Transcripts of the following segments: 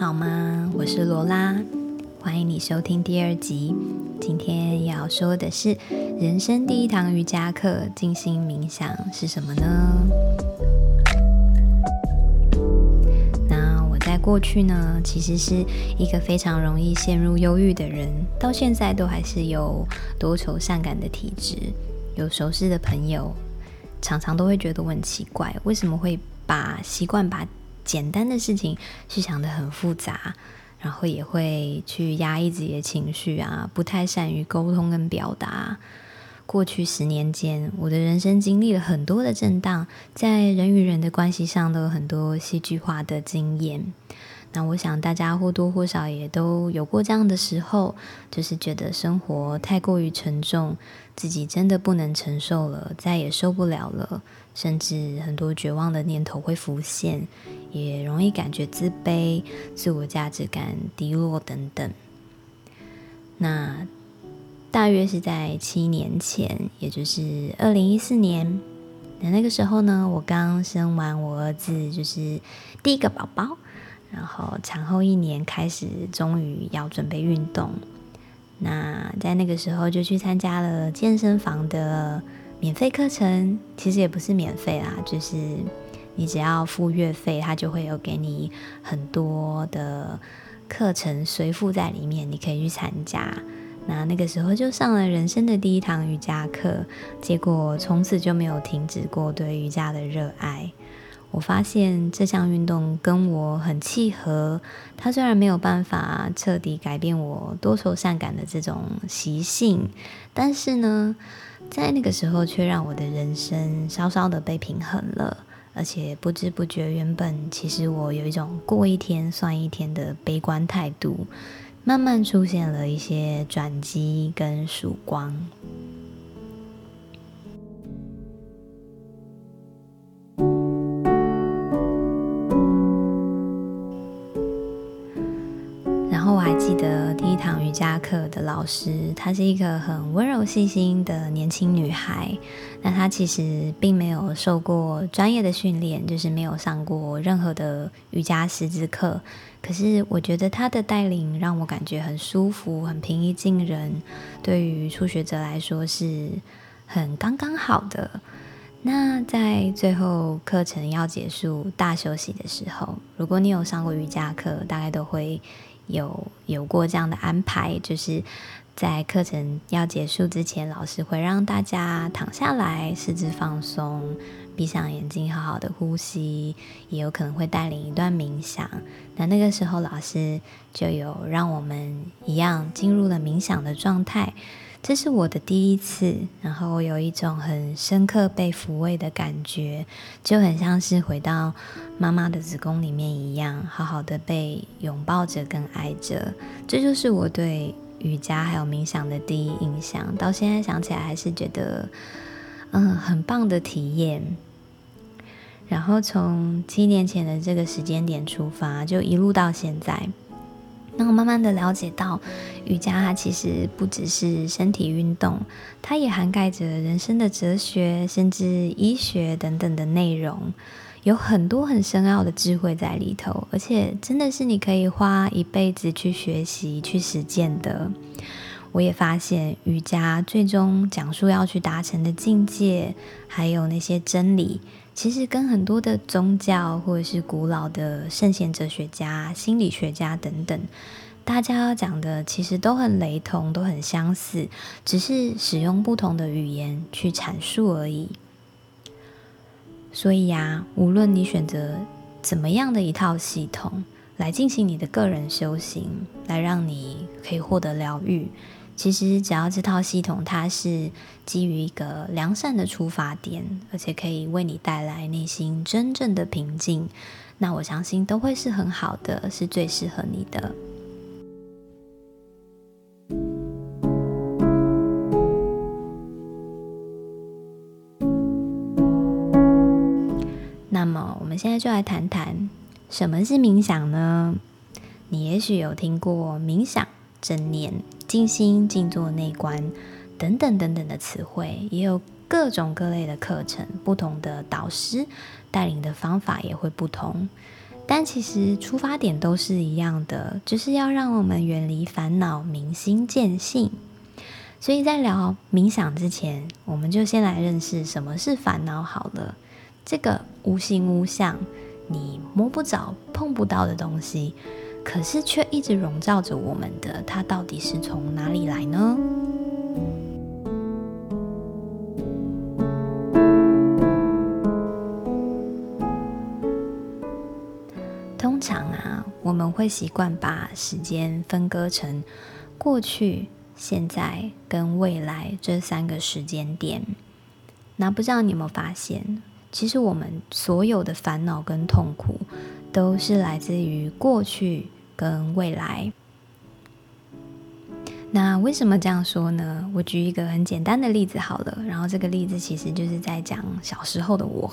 好吗？我是罗拉，欢迎你收听第二集。今天要说的是人生第一堂瑜伽课——静心冥想是什么呢？那我在过去呢，其实是一个非常容易陷入忧郁的人，到现在都还是有多愁善感的体质。有熟识的朋友常常都会觉得我很奇怪，为什么会把习惯把简单的事情是想得很复杂，然后也会去压抑自己的情绪啊，不太善于沟通跟表达。过去十年间，我的人生经历了很多的震荡，在人与人的关系上都有很多戏剧化的经验。那我想大家或多或少也都有过这样的时候，就是觉得生活太过于沉重，自己真的不能承受了，再也受不了了，甚至很多绝望的念头会浮现，也容易感觉自卑、自我价值感低落等等。那大约是在七年前，也就是二零一四年，那那个时候呢，我刚生完我儿子，就是第一个宝宝。然后产后一年开始，终于要准备运动。那在那个时候就去参加了健身房的免费课程，其实也不是免费啦，就是你只要付月费，它就会有给你很多的课程随附在里面，你可以去参加。那那个时候就上了人生的第一堂瑜伽课，结果从此就没有停止过对瑜伽的热爱。我发现这项运动跟我很契合，它虽然没有办法彻底改变我多愁善感的这种习性，但是呢，在那个时候却让我的人生稍稍的被平衡了，而且不知不觉，原本其实我有一种过一天算一天的悲观态度，慢慢出现了一些转机跟曙光。老师，她是一个很温柔细心的年轻女孩。那她其实并没有受过专业的训练，就是没有上过任何的瑜伽师资课。可是我觉得她的带领让我感觉很舒服，很平易近人。对于初学者来说是很刚刚好的。那在最后课程要结束大休息的时候，如果你有上过瑜伽课，大概都会。有有过这样的安排，就是在课程要结束之前，老师会让大家躺下来，四肢放松，闭上眼睛，好好的呼吸，也有可能会带领一段冥想。那那个时候，老师就有让我们一样进入了冥想的状态。这是我的第一次，然后我有一种很深刻被抚慰的感觉，就很像是回到妈妈的子宫里面一样，好好的被拥抱着跟爱着。这就是我对瑜伽还有冥想的第一印象，到现在想起来还是觉得，嗯，很棒的体验。然后从七年前的这个时间点出发，就一路到现在。然后慢慢的了解到，瑜伽它其实不只是身体运动，它也涵盖着人生的哲学，甚至医学等等的内容，有很多很深奥的智慧在里头，而且真的是你可以花一辈子去学习、去实践的。我也发现，瑜伽最终讲述要去达成的境界，还有那些真理，其实跟很多的宗教或者是古老的圣贤哲学家、心理学家等等，大家讲的其实都很雷同，都很相似，只是使用不同的语言去阐述而已。所以呀，无论你选择怎么样的一套系统来进行你的个人修行，来让你可以获得疗愈。其实，只要这套系统它是基于一个良善的出发点，而且可以为你带来内心真正的平静，那我相信都会是很好的，是最适合你的。那么，我们现在就来谈谈什么是冥想呢？你也许有听过冥想、正念。静心、静坐、内观等等等等的词汇，也有各种各类的课程，不同的导师带领的方法也会不同。但其实出发点都是一样的，就是要让我们远离烦恼，明心见性。所以在聊冥想之前，我们就先来认识什么是烦恼好了。这个无形无相，你摸不着、碰不到的东西，可是却一直笼罩着我们的，它到底是从哪里来呢？通常啊，我们会习惯把时间分割成过去。现在跟未来这三个时间点，那不知道你有没有发现，其实我们所有的烦恼跟痛苦，都是来自于过去跟未来。那为什么这样说呢？我举一个很简单的例子好了，然后这个例子其实就是在讲小时候的我，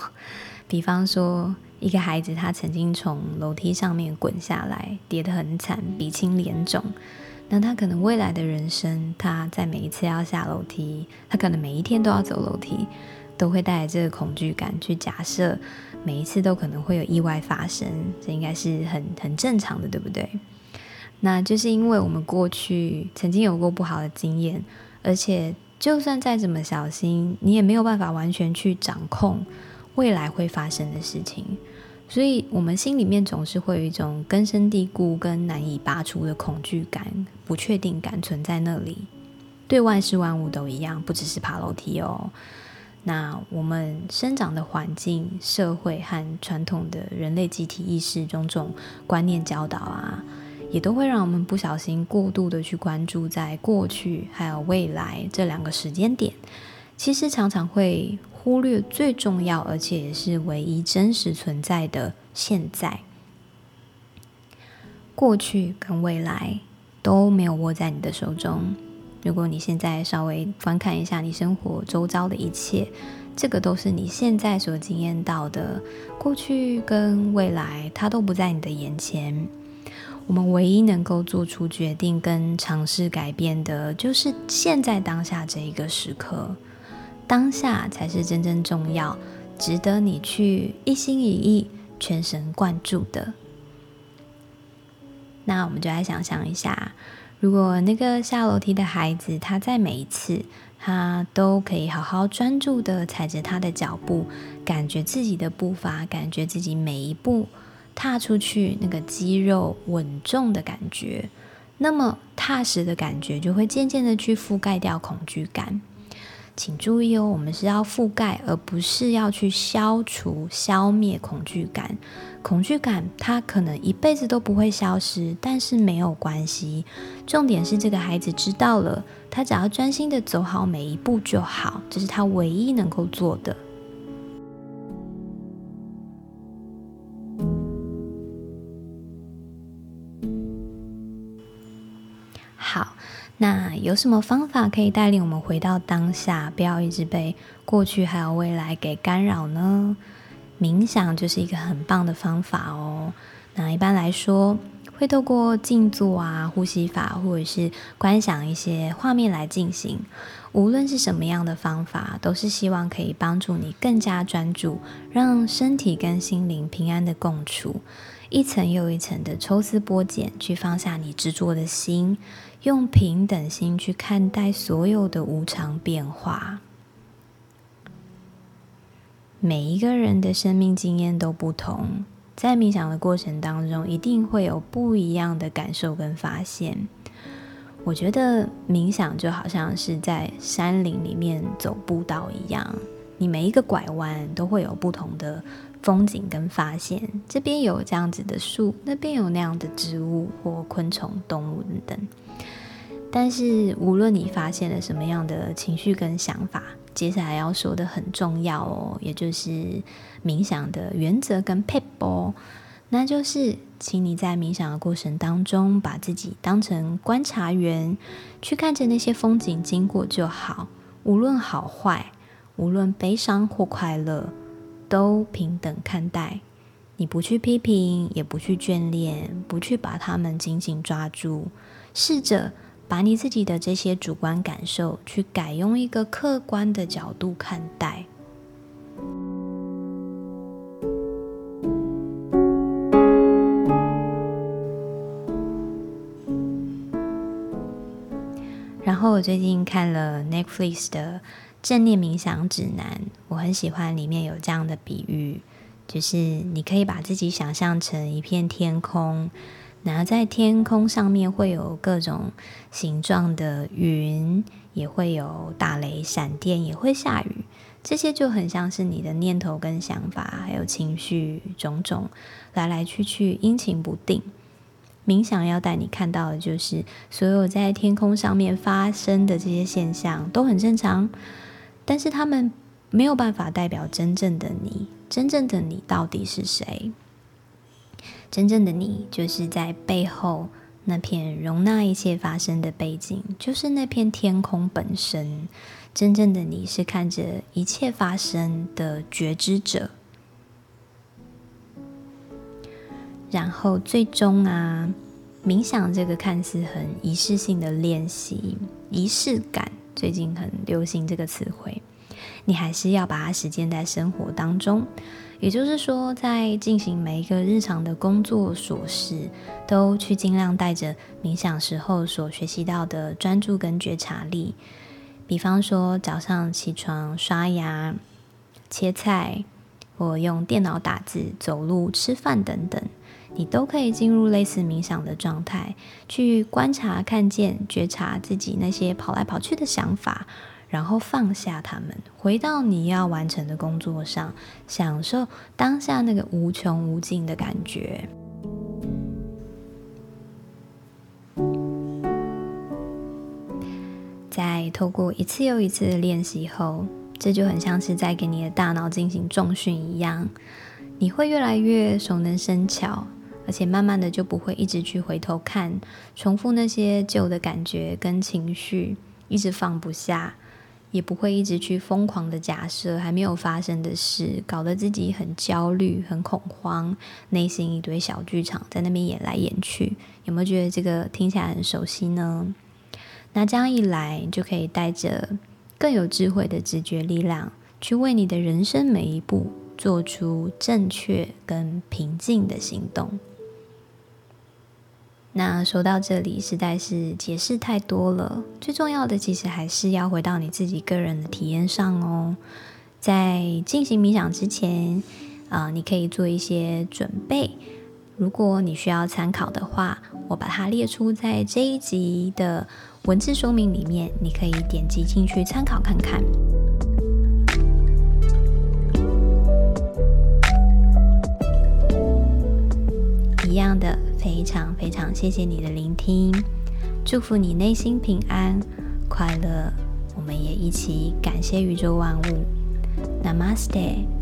比方说一个孩子他曾经从楼梯上面滚下来，跌得很惨，鼻青脸肿。那他可能未来的人生，他在每一次要下楼梯，他可能每一天都要走楼梯，都会带着这个恐惧感去假设，每一次都可能会有意外发生，这应该是很很正常的，对不对？那就是因为我们过去曾经有过不好的经验，而且就算再怎么小心，你也没有办法完全去掌控未来会发生的事情。所以，我们心里面总是会有一种根深蒂固跟难以拔除的恐惧感、不确定感存在那里。对万事万物都一样，不只是爬楼梯哦。那我们生长的环境、社会和传统的人类集体意识种种观念教导啊，也都会让我们不小心过度的去关注在过去还有未来这两个时间点。其实常常会。忽略最重要，而且也是唯一真实存在的现在。过去跟未来都没有握在你的手中。如果你现在稍微观看一下你生活周遭的一切，这个都是你现在所经验到的。过去跟未来，它都不在你的眼前。我们唯一能够做出决定跟尝试改变的，就是现在当下这一个时刻。当下才是真正重要，值得你去一心一意、全神贯注的。那我们就来想象一下，如果那个下楼梯的孩子，他在每一次，他都可以好好专注的踩着他的脚步，感觉自己的步伐，感觉自己每一步踏出去那个肌肉稳重的感觉，那么踏实的感觉就会渐渐的去覆盖掉恐惧感。请注意哦，我们是要覆盖，而不是要去消除、消灭恐惧感。恐惧感它可能一辈子都不会消失，但是没有关系。重点是这个孩子知道了，他只要专心的走好每一步就好，这是他唯一能够做的。好。那有什么方法可以带领我们回到当下，不要一直被过去还有未来给干扰呢？冥想就是一个很棒的方法哦。那一般来说，会透过静坐啊、呼吸法，或者是观想一些画面来进行。无论是什么样的方法，都是希望可以帮助你更加专注，让身体跟心灵平安的共处。一层又一层的抽丝剥茧，去放下你执着的心，用平等心去看待所有的无常变化。每一个人的生命经验都不同，在冥想的过程当中，一定会有不一样的感受跟发现。我觉得冥想就好像是在山林里面走步道一样，你每一个拐弯都会有不同的。风景跟发现，这边有这样子的树，那边有那样的植物或昆虫、动物等等。但是，无论你发现了什么样的情绪跟想法，接下来要说的很重要哦，也就是冥想的原则跟撇步，那就是，请你在冥想的过程当中，把自己当成观察员，去看着那些风景经过就好，无论好坏，无论悲伤或快乐。都平等看待，你不去批评，也不去眷恋，不去把他们紧紧抓住，试着把你自己的这些主观感受去改用一个客观的角度看待。然后我最近看了 netflix 的正念冥想指南我很喜欢里面有这样的比喻就是你可以把自己想象成一片天空然后在天空上面会有各种形状的云，也会有打雷、闪电，也会下雨。这些就很像是你的念头跟想法，还有情绪种种来来去去，阴晴不定。冥想要带你看到的就是，所有在天空上面发生的这些现象都很正常，但是他们没有办法代表真正的你。真正的你到底是谁？真正的你就是在背后那片容纳一切发生的背景，就是那片天空本身。真正的你是看着一切发生的觉知者，然后最终啊，冥想这个看似很仪式性的练习，仪式感最近很流行这个词汇，你还是要把它实践在生活当中。也就是说，在进行每一个日常的工作琐事，都去尽量带着冥想时候所学习到的专注跟觉察力。比方说，早上起床、刷牙、切菜，或用电脑打字、走路、吃饭等等，你都可以进入类似冥想的状态，去观察、看见、觉察自己那些跑来跑去的想法，然后放下它们，回到你要完成的工作上，享受当下那个无穷无尽的感觉。在透过一次又一次的练习后，这就很像是在给你的大脑进行重训一样，你会越来越熟能生巧，而且慢慢的就不会一直去回头看，重复那些旧的感觉跟情绪，一直放不下，也不会一直去疯狂的假设还没有发生的事，搞得自己很焦虑、很恐慌，内心一堆小剧场在那边演来演去。有没有觉得这个听起来很熟悉呢？那这样一来，就可以带着更有智慧的直觉力量，去为你的人生每一步做出正确跟平静的行动。那说到这里，实在是解释太多了。最重要的，其实还是要回到你自己个人的体验上哦。在进行冥想之前，啊、你可以做一些准备。如果你需要参考的话，我把它列出在这一集的文字说明里面，你可以点击进去参考看看。一样的，非常非常谢谢你的聆听，祝福你内心平安快乐。我们也一起感谢宇宙万物。Namaste。